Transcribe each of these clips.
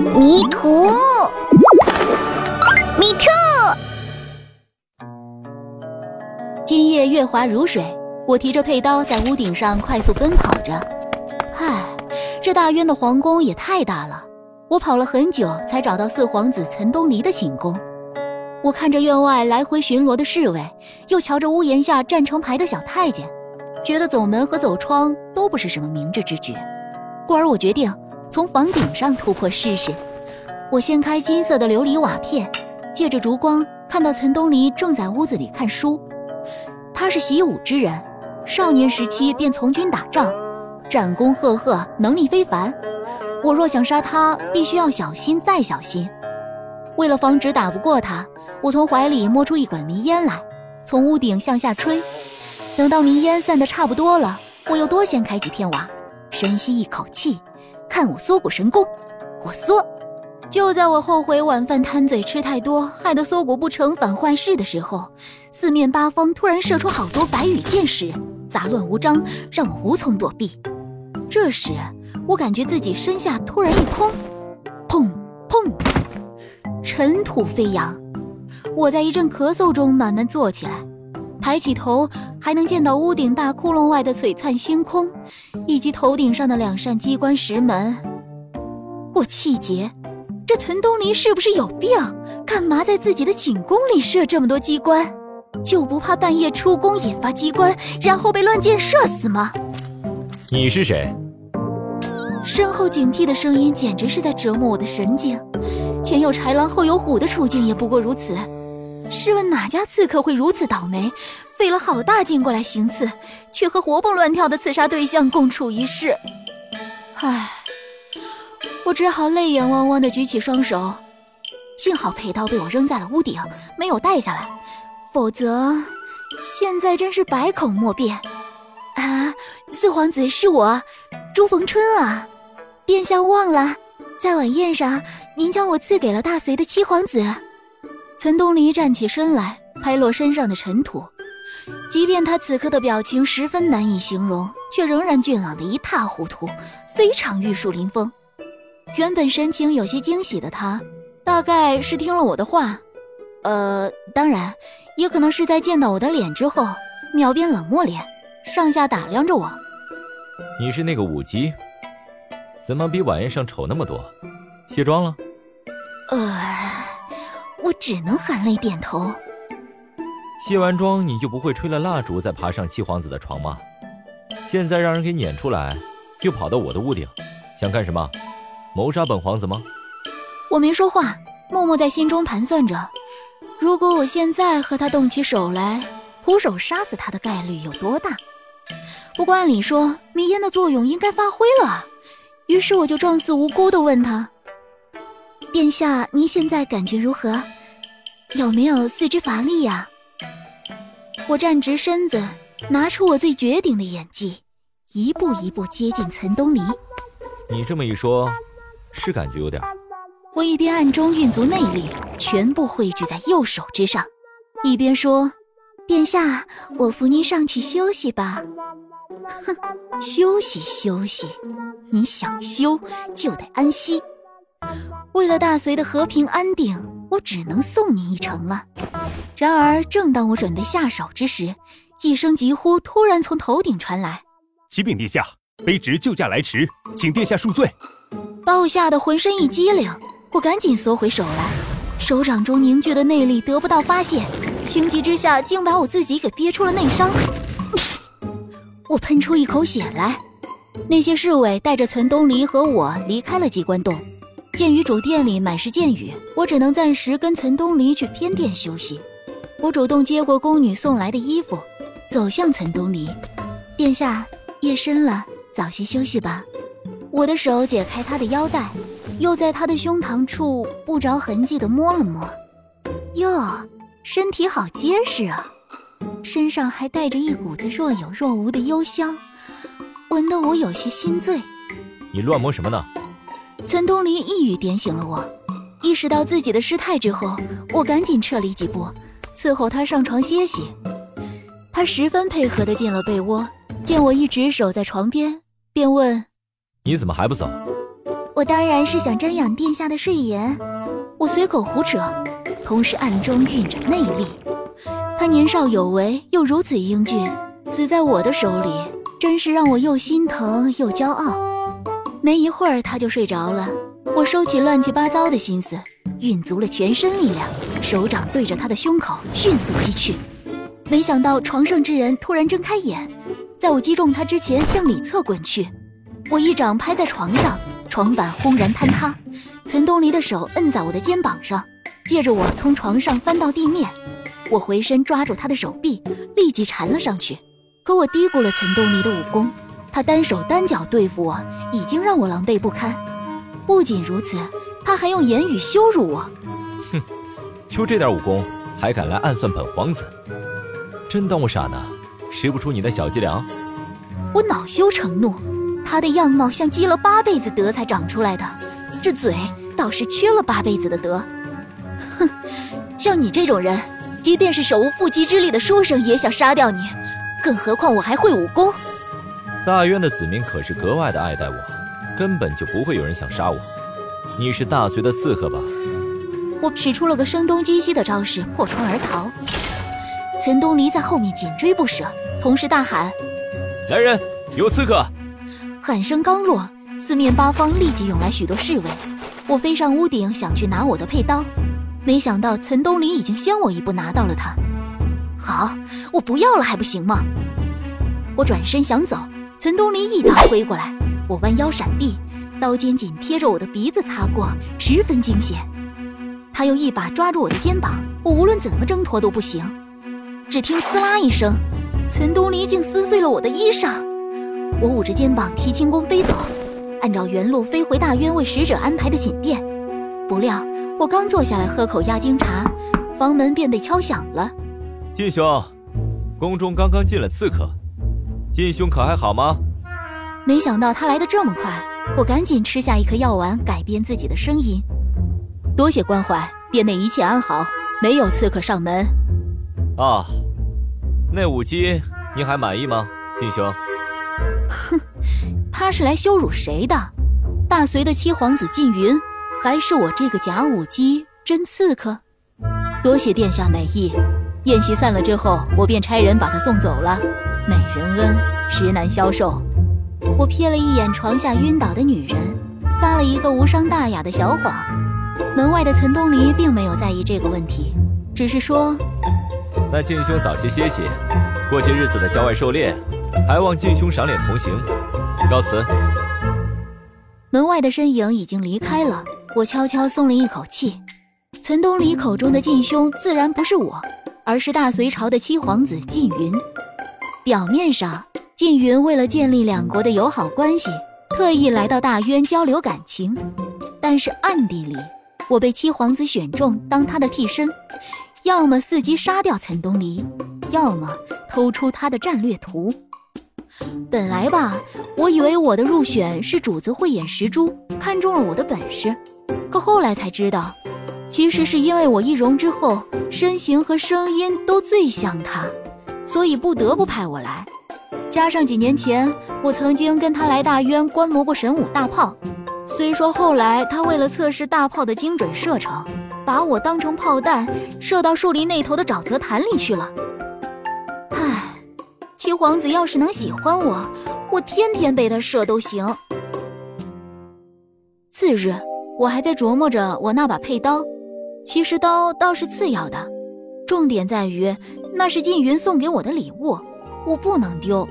迷途，迷途。今夜月华如水，我提着佩刀在屋顶上快速奔跑着。唉，这大渊的皇宫也太大了，我跑了很久才找到四皇子岑东篱的寝宫。我看着院外来回巡逻的侍卫，又瞧着屋檐下站成排的小太监，觉得走门和走窗都不是什么明智之举。故而我决定从房顶上突破试试。我掀开金色的琉璃瓦片，借着烛光看到岑东篱正在屋子里看书。他是习武之人，少年时期便从军打仗，战功赫赫，能力非凡。我若想杀他，必须要小心再小心。为了防止打不过他，我从怀里摸出一管迷烟来，从屋顶向下吹。等到迷烟散得差不多了，我又多掀开几片瓦，深吸一口气，看我缩骨神功，我缩。就在我后悔晚饭贪嘴吃太多，害得缩骨不成反坏事的时候，四面八方突然射出好多白羽箭矢，杂乱无章，让我无从躲避。这时，我感觉自己身下突然一空，砰砰，尘土飞扬。我在一阵咳嗽中慢慢坐起来，抬起头还能见到屋顶大窟窿外的璀璨星空，以及头顶上的两扇机关石门。我气结。这岑东林是不是有病？干嘛在自己的寝宫里设这么多机关？就不怕半夜出宫引发机关，然后被乱箭射死吗？你是谁？身后警惕的声音简直是在折磨我的神经。前有豺狼，后有虎的处境也不过如此。试问哪家刺客会如此倒霉，费了好大劲过来行刺，却和活蹦乱跳的刺杀对象共处一室？唉。我只好泪眼汪汪的举起双手，幸好佩刀被我扔在了屋顶，没有带下来，否则现在真是百口莫辩。啊，四皇子是我，朱逢春啊！殿下忘了，在晚宴上您将我赐给了大隋的七皇子。岑东篱站起身来，拍落身上的尘土，即便他此刻的表情十分难以形容，却仍然俊朗的一塌糊涂，非常玉树临风。原本神情有些惊喜的他，大概是听了我的话，呃，当然，也可能是在见到我的脸之后，秒变冷漠脸，上下打量着我。你是那个舞姬，怎么比晚宴上丑那么多？卸妆了？呃，我只能含泪点头。卸完妆你就不会吹了蜡烛再爬上七皇子的床吗？现在让人给撵出来，又跑到我的屋顶，想干什么？谋杀本皇子吗？我没说话，默默在心中盘算着，如果我现在和他动起手来，徒手杀死他的概率有多大？不过按理说，迷烟的作用应该发挥了。于是我就状似无辜地问他：“殿下，您现在感觉如何？有没有四肢乏力呀？”我站直身子，拿出我最绝顶的演技，一步一步接近岑东篱。你这么一说。是感觉有点。我一边暗中运足内力，全部汇聚在右手之上，一边说：“殿下，我扶您上去休息吧。”哼，休息休息，你想休就得安息。为了大隋的和平安定，我只能送你一程了。然而，正当我准备下手之时，一声急呼突然从头顶传来：“启禀陛下，卑职救驾来迟，请殿下恕罪。”把我吓得浑身一激灵，我赶紧缩回手来，手掌中凝聚的内力得不到发泄，情急之下竟把我自己给憋出了内伤。我喷出一口血来。那些侍卫带着岑东篱和我离开了机关洞。鉴于主殿里满是箭雨，我只能暂时跟岑东篱去偏殿休息。我主动接过宫女送来的衣服，走向岑东篱。殿下，夜深了，早些休息吧。我的手解开他的腰带，又在他的胸膛处不着痕迹地摸了摸。哟，身体好结实啊，身上还带着一股子若有若无的幽香，闻得我有些心醉。你乱摸什么呢？岑东林一语点醒了我，意识到自己的失态之后，我赶紧撤离几步，伺候他上床歇息。他十分配合的进了被窝，见我一直守在床边，便问。你怎么还不走？我我当然是想瞻仰殿下的睡颜。我随口胡扯，同时暗中蕴着内力。他年少有为，又如此英俊，死在我的手里，真是让我又心疼又骄傲。没一会儿，他就睡着了。我收起乱七八糟的心思，运足了全身力量，手掌对着他的胸口迅速击去。没想到床上之人突然睁开眼，在我击中他之前向里侧滚去。我一掌拍在床上，床板轰然坍塌。岑东篱的手摁在我的肩膀上，借着我从床上翻到地面。我回身抓住他的手臂，立即缠了上去。可我低估了岑东篱的武功，他单手单脚对付我，已经让我狼狈不堪。不仅如此，他还用言语羞辱我。哼，就这点武功，还敢来暗算本皇子？真当我傻呢？识不出你的小伎俩？我恼羞成怒，他的样貌像积了八辈子德才长出来的，这嘴倒是缺了八辈子的德。哼，像你这种人，即便是手无缚鸡之力的书生也想杀掉你，更何况我还会武功。大渊的子民可是格外的爱戴我。根本就不会有人想杀我，你是大隋的刺客吧？我使出了个声东击西的招式，破窗而逃。岑东篱在后面紧追不舍，同时大喊：“来人，有刺客！”喊声刚落，四面八方立即涌来许多侍卫。我飞上屋顶想去拿我的佩刀，没想到岑东篱已经先我一步拿到了它。好，我不要了还不行吗？我转身想走，岑东篱一刀挥过来。我弯腰闪避，刀尖紧贴着我的鼻子擦过，十分惊险。他又一把抓住我的肩膀，我无论怎么挣脱都不行。只听“呲啦”一声，岑东篱竟撕碎了我的衣裳。我捂着肩膀提轻功飞走，按照原路飞回大渊为使者安排的寝殿。不料我刚坐下来喝口压惊茶，房门便被敲响了。晋兄，宫中刚刚进了刺客，晋兄可还好吗？没想到他来的这么快，我赶紧吃下一颗药丸，改变自己的声音。多谢关怀，殿内一切安好，没有刺客上门。啊，那舞姬您还满意吗，晋兄？哼，他是来羞辱谁的？大隋的七皇子晋云，还是我这个假舞姬真刺客？多谢殿下美意。宴席散了之后，我便差人把他送走了。美人恩，实难消受。我瞥了一眼床下晕倒的女人，撒了一个无伤大雅的小谎。门外的岑东篱并没有在意这个问题，只是说：“那晋兄早些歇息，过些日子的郊外狩猎，还望晋兄赏脸同行。告辞。”门外的身影已经离开了，我悄悄松了一口气。岑东篱口中的晋兄自然不是我，而是大隋朝的七皇子晋云。表面上。晋云为了建立两国的友好关系，特意来到大渊交流感情，但是暗地里，我被七皇子选中当他的替身，要么伺机杀掉岑东篱，要么偷出他的战略图。本来吧，我以为我的入选是主子慧眼识珠，看中了我的本事，可后来才知道，其实是因为我易容之后，身形和声音都最像他，所以不得不派我来。加上几年前，我曾经跟他来大渊观摩过神武大炮。虽说后来他为了测试大炮的精准射程，把我当成炮弹射到树林那头的沼泽潭里去了。唉，七皇子要是能喜欢我，我天天被他射都行。次日，我还在琢磨着我那把佩刀，其实刀倒是次要的，重点在于那是晋云送给我的礼物，我不能丢。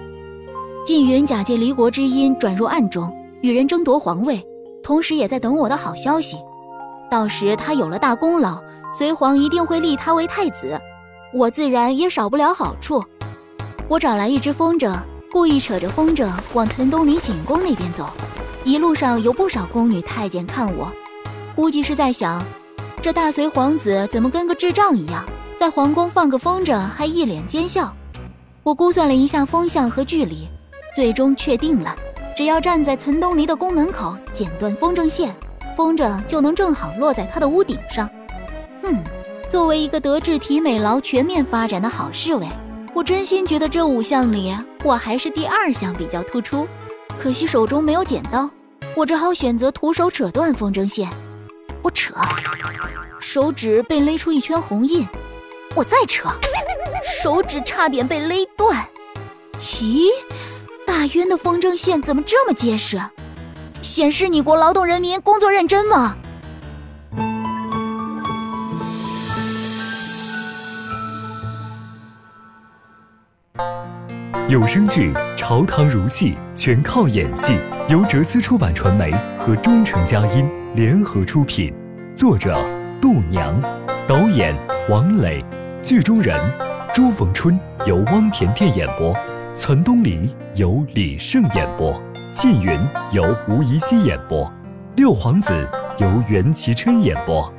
晋云假借离国之音转入暗中，与人争夺皇位，同时也在等我的好消息。到时他有了大功劳，隋皇一定会立他为太子，我自然也少不了好处。我找来一只风筝，故意扯着风筝往岑东女寝宫那边走。一路上有不少宫女太监看我，估计是在想，这大隋皇子怎么跟个智障一样，在皇宫放个风筝还一脸奸笑。我估算了一下风向和距离。最终确定了，只要站在岑东篱的宫门口，剪断风筝线，风筝就能正好落在他的屋顶上。哼，作为一个德智体美劳全面发展的好侍卫，我真心觉得这五项里，我还是第二项比较突出。可惜手中没有剪刀，我只好选择徒手扯断风筝线。我扯，手指被勒出一圈红印。我再扯，手指差点被勒断。咦，大渊的风筝线怎么这么结实？显示你国劳动人民工作认真吗？有声剧《朝堂如戏》全靠演技，由哲思出版传媒和中诚佳音联合出品，作者度娘，导演王磊，剧中人朱逢春由汪甜甜演播，岑东篱由李晟演播，靳云由吴怡希演播，六皇子由袁其琛演播。